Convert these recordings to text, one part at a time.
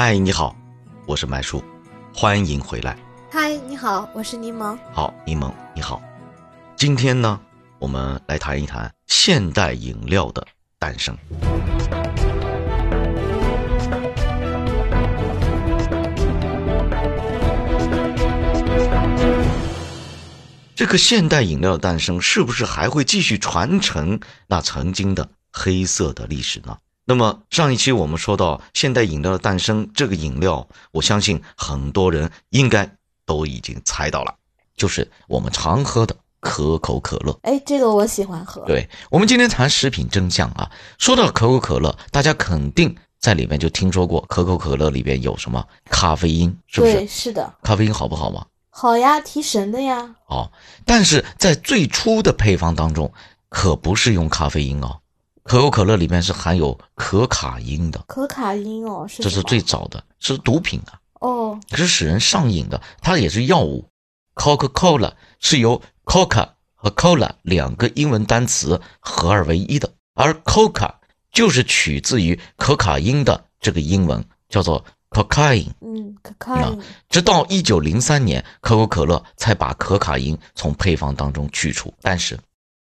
嗨，你好，我是麦叔，欢迎回来。嗨，你好，我是柠檬。好，柠檬你好。今天呢，我们来谈一谈现代饮料的诞生。这个现代饮料的诞生，是不是还会继续传承那曾经的黑色的历史呢？那么上一期我们说到现代饮料的诞生，这个饮料，我相信很多人应该都已经猜到了，就是我们常喝的可口可乐。哎，这个我喜欢喝。对，我们今天谈食品真相啊，说到可口可乐，大家肯定在里面就听说过可口可乐里边有什么咖啡因，是不是？对，是的。咖啡因好不好嘛？好呀，提神的呀。哦，但是在最初的配方当中，可不是用咖啡因哦，可口可乐里面是含有可卡因的。可卡因哦，是这是最早的，是毒品啊，哦，是使人上瘾的，它也是药物。Coca-Cola 是由 Coca 和 Cola 两个英文单词合二为一的，而 Coca 就是取自于可卡因的这个英文，叫做 cocaine。嗯，，cocaine。直到一九零三年，可口可乐才把可卡因从配方当中去除。但是，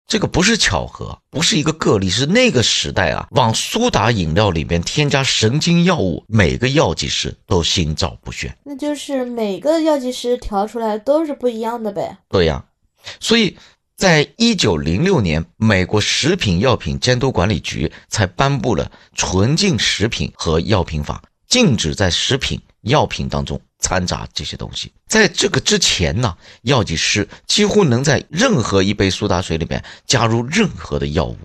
这个不是巧合，不是一个个例，是那个时代啊，往苏打饮料里面添加神经药物，每个药剂师都心照不宣。那就是每个药剂师调出来都是不一样的呗。对呀，所以在一九零六年，美国食品药品监督管理局才颁布了《纯净食品和药品法》，禁止在食品药品当中掺杂这些东西。在这个之前呢，药剂师几乎能在任何一杯苏打水里面加入任何的药物。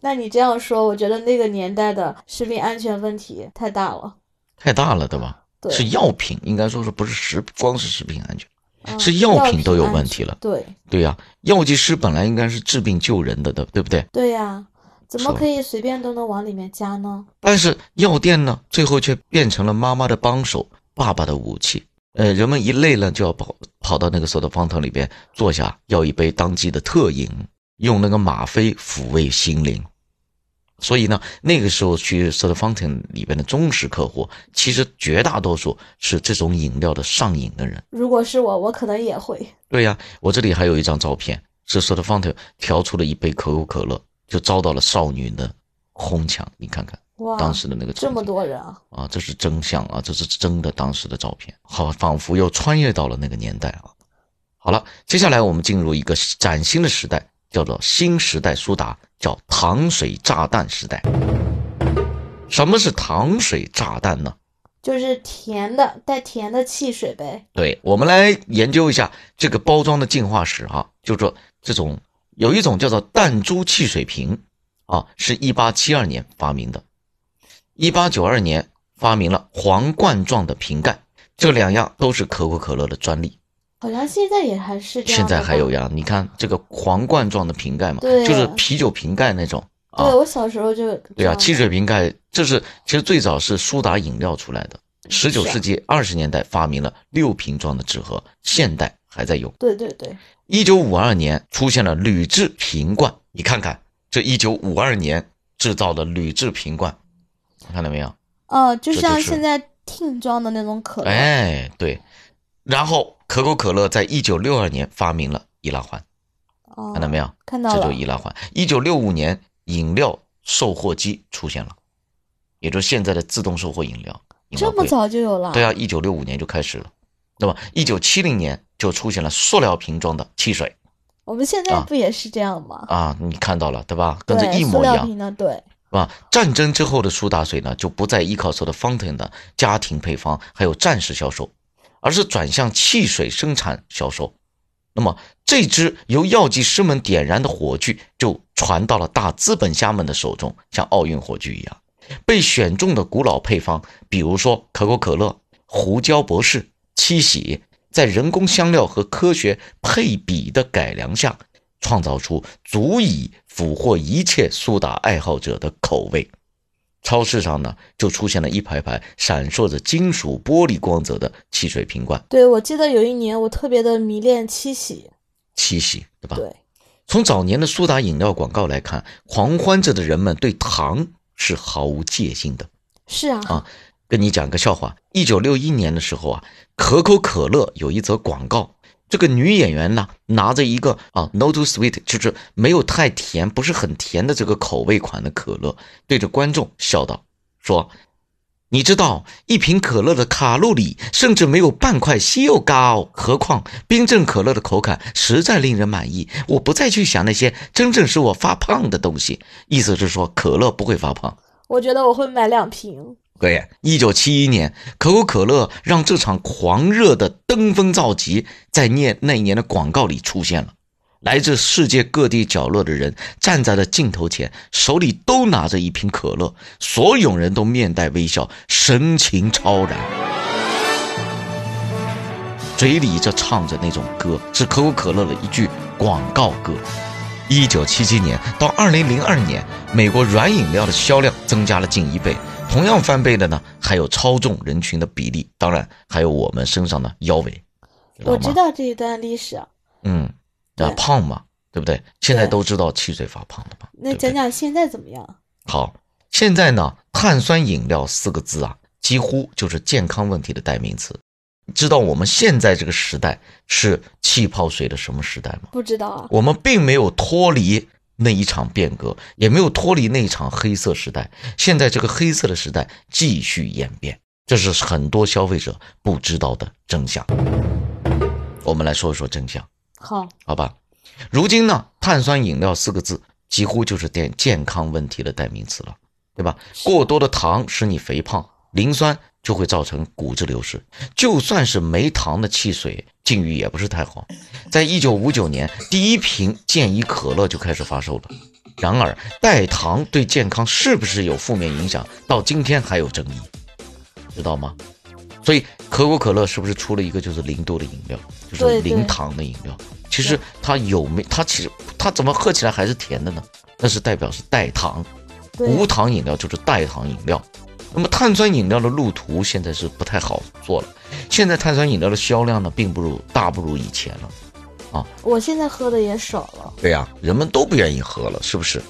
那你这样说，我觉得那个年代的食品安全问题太大了。太大了，对吧？对是药品，应该说是不是食，光是食品安全，嗯是药品都有问题了。对对呀、药剂师本来应该是治病救人的，对对不对？对呀，怎么可以随便都能往里面加呢？但是药店呢，最后却变成了妈妈的帮手，爸爸的武器。呃，人们一累了就要跑跑到那个 soda fountain 里边坐下，要一杯当季的特饮，用那个吗啡抚慰心灵。所以呢，那个时候去 soda fountain 里边的忠实客户，其实绝大多数是这种饮料的上瘾的人。如果是我，我可能也会。对呀，我这里还有一张照片，是 soda fountain 调出了一杯可口可乐，就遭到了少女的哄抢。你看看哇，当时的那个这么多人啊！啊，这是真相啊，这是真的当时的照片，好，仿佛又穿越到了那个年代啊。好了，接下来我们进入一个崭新的时代，叫做新时代苏打，叫糖水炸弹时代。什么是糖水炸弹呢？就是甜的，带甜的汽水呗。对，我们来研究一下这个包装的进化史哈、就说这种有一种叫做弹珠汽水瓶啊，是一八七二年发明的，一八九二年发明了皇冠状的瓶盖，这两样都是可口可乐的专利。好像现在也还是这样。现在还有。呀，你看这个皇冠状的瓶盖嘛，对就是啤酒瓶盖那种啊对，，我小时候就对啊，汽水瓶盖，这是其实最早是苏打饮料出来的。十九世纪二十年代发明了六瓶装的纸盒，现代还在用。对对对，一九五二年出现了铝制瓶罐，你看看这一九五二年制造的铝制瓶罐，看到没有？哦，就像现在听装的那种可乐。哎，对。然后可口可乐在一九六二年发明了易拉罐，哦，看到没有？看到了这就。易拉罐。一九六五年，饮料售货机出现了，也就是现在的自动售货饮料。饮料这么早就有了？对啊，一九六五年就开始了，那么？一九七零年就出现了塑料瓶装的汽水我们现在啊不也是这样吗？啊，你看到了对吧？跟这一模一样，料瓶的，对，是吧？战争之后的苏打水呢，就不再依靠 soda fountain 的家庭配方还有战时销售，而是转向汽水生产销售。那么这支由药剂师们点燃的火炬，就传到了大资本家们的手中，像奥运火炬一样。被选中的古老配方，比如说可口可乐、胡椒博士、七喜，在人工香料和科学配比的改良下，创造出足以俘获一切苏打爱好者的口味。超市上呢，就出现了一排排闪烁着金属玻璃光泽的汽水瓶罐，对，我记得有一年我特别的迷恋七喜，七喜，对吧？对，从早年的苏打饮料广告来看，狂欢着的人们对糖是毫无戒心的。是啊，啊跟你讲个笑话。一九六一年的时候啊，可口可乐有一则广告，这个女演员呢拿着一个啊 no too sweet，就是没有太甜，不是很甜的这个口味款的可乐，对着观众笑道：“说，你知道一瓶可乐的卡路里甚至没有半块西柚高，何况冰镇可乐的口感实在令人满意。我不再去想那些真正使我发胖的东西。意思是说，可乐不会发胖。”我觉得我会买两瓶。各位，一九七一年，可口可乐让这场狂热的登峰造极在念那一年的广告里出现了。来自世界各地角落的人站在了镜头前，手里都拿着一瓶可乐，所有人都面带微笑，神情超然，嘴里这唱着那种歌，是可口可乐的一句广告歌。一九七七年到二零零二年，美国软饮料的销量增加了近一倍。同样翻倍的呢，还有超重人群的比例，当然还有我们身上的腰围。我知道这一段历史。嗯，啊，胖嘛，对不对？现在都知道七岁发胖的嘛。那讲讲现在怎么样？好，现在呢，碳酸饮料四个字啊，几乎就是健康问题的代名词。知道我们现在这个时代是气泡水的什么时代吗？不知道啊。我们并没有脱离那一场变革，也没有脱离那一场黑色时代。现在这个黑色的时代继续演变，这是很多消费者不知道的真相。我们来说一说真相。好，好吧。如今呢，碳酸饮料四个字几乎就是点健康问题的代名词了，对吧？过多的糖使你肥胖，磷酸。就会造成骨质流失。就算是没糖的汽水，境遇也不是太好。在一九五九年，第一瓶健怡可乐就开始发售了。然而，代糖对健康是不是有负面影响，到今天还有争议，知道吗？所以，可口可乐是不是出了一个就是零度的饮料，就是零糖的饮料？其实它有没？它其实它怎么喝起来还是甜的呢？那是代表是代糖，无糖饮料就是代糖饮料。那么碳酸饮料的路途现在是不太好做了。现在碳酸饮料的销量呢，并不如大不如以前了，啊，我现在喝的也少了。对呀，人们都不愿意喝了，是不是？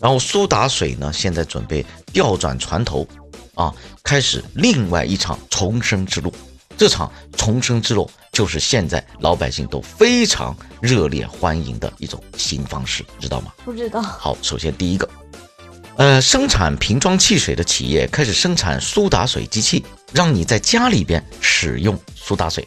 然后苏打水呢，现在准备调转船头，啊，开始另外一场重生之路。这场重生之路就是现在老百姓都非常热烈欢迎的一种新方式，知道吗？不知道。好，首先第一个。呃，生产瓶装汽水的企业开始生产苏打水机器，让你在家里边使用苏打水，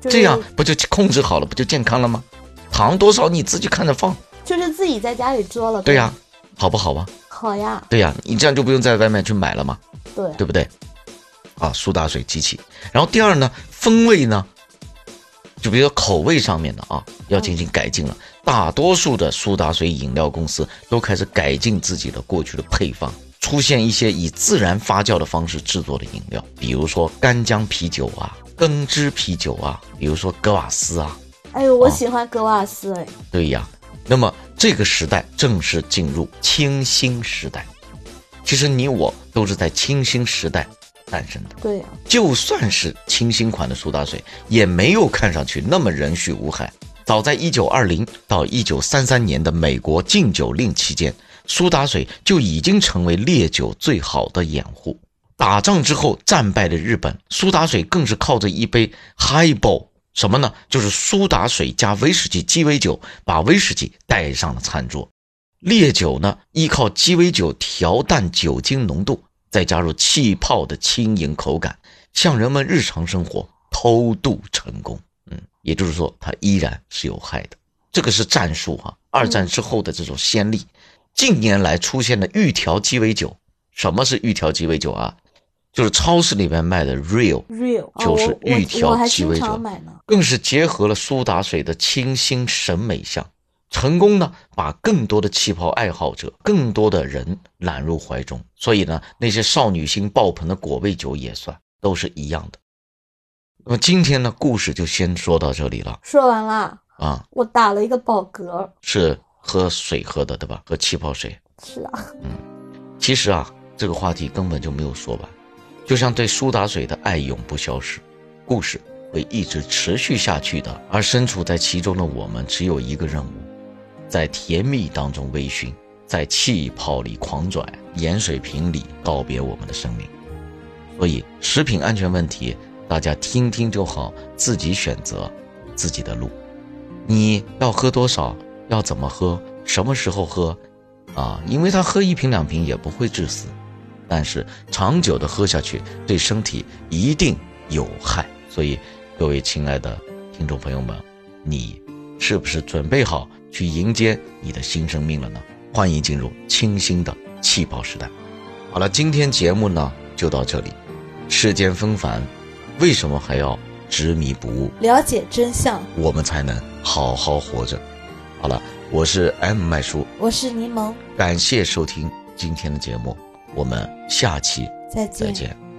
这样不就控制好了，不就健康了吗？糖多少你自己看着放，就是自己在家里做了。对呀，好不好啊？好呀。对呀，你这样就不用在外面去买了嘛。对，对不对？啊，苏打水机器。然后第二呢，风味呢？就比如说口味上面的啊，要进行改进了。大多数的苏打水饮料公司都开始改进自己的过去的配方，出现一些以自然发酵的方式制作的饮料，比如说干姜啤酒啊、根汁啤酒啊，比如说格瓦斯啊。哎呦，我喜欢格瓦斯哎。对呀，那么这个时代正式进入清新时代。其实你我都是在清新时代。诞生的对呀，就算是清新款的苏打水，也没有看上去那么人畜无害。早在一九二零到一九三三年的美国禁酒令期间，苏打水就已经成为烈酒最好的掩护。打仗之后战败的日本，苏打水更是靠着一杯 Highball，什么呢？就是苏打水加威士忌鸡尾酒，把威士忌带上了餐桌。烈酒呢，依靠鸡尾酒调淡酒精浓度。再加入气泡的轻盈口感，向人们日常生活偷渡成功。嗯，也就是说，它依然是有害的。这个是战术哈。二战之后的这种先例，近年来出现的预调鸡尾酒。什么是预调鸡尾酒啊？就是超市里面卖的 real real，就是预调鸡尾酒，更是结合了苏打水的清新审美相。成功呢，把更多的气泡爱好者、更多的人揽入怀中。所以呢，那些少女心爆棚的果味酒也算，都是一样的。那么今天呢，故事就先说到这里了。说完了啊，我打了一个饱嗝，是喝水喝的，对吧？喝气泡水。是啊，嗯，其实啊，这个话题根本就没有说完，就像对苏打水的爱永不消失，故事会一直持续下去的。而身处在其中的我们，只有一个任务。在甜蜜当中微醺，在气泡里狂拽，盐水瓶里告别我们的生命。所以食品安全问题，大家听听就好，自己选择自己的路。你要喝多少？要怎么喝？什么时候喝？啊，因为他喝一瓶两瓶也不会致死，但是长久的喝下去对身体一定有害。所以，各位亲爱的听众朋友们，你是不是准备好去迎接你的新生命了呢？欢迎进入清新的气泡时代。好了，今天节目呢就到这里。世间纷繁，为什么还要执迷不悟？了解真相，我们才能好好活着。好了，我是 M 麦叔，我是柠檬，感谢收听今天的节目，我们下期再见。再见。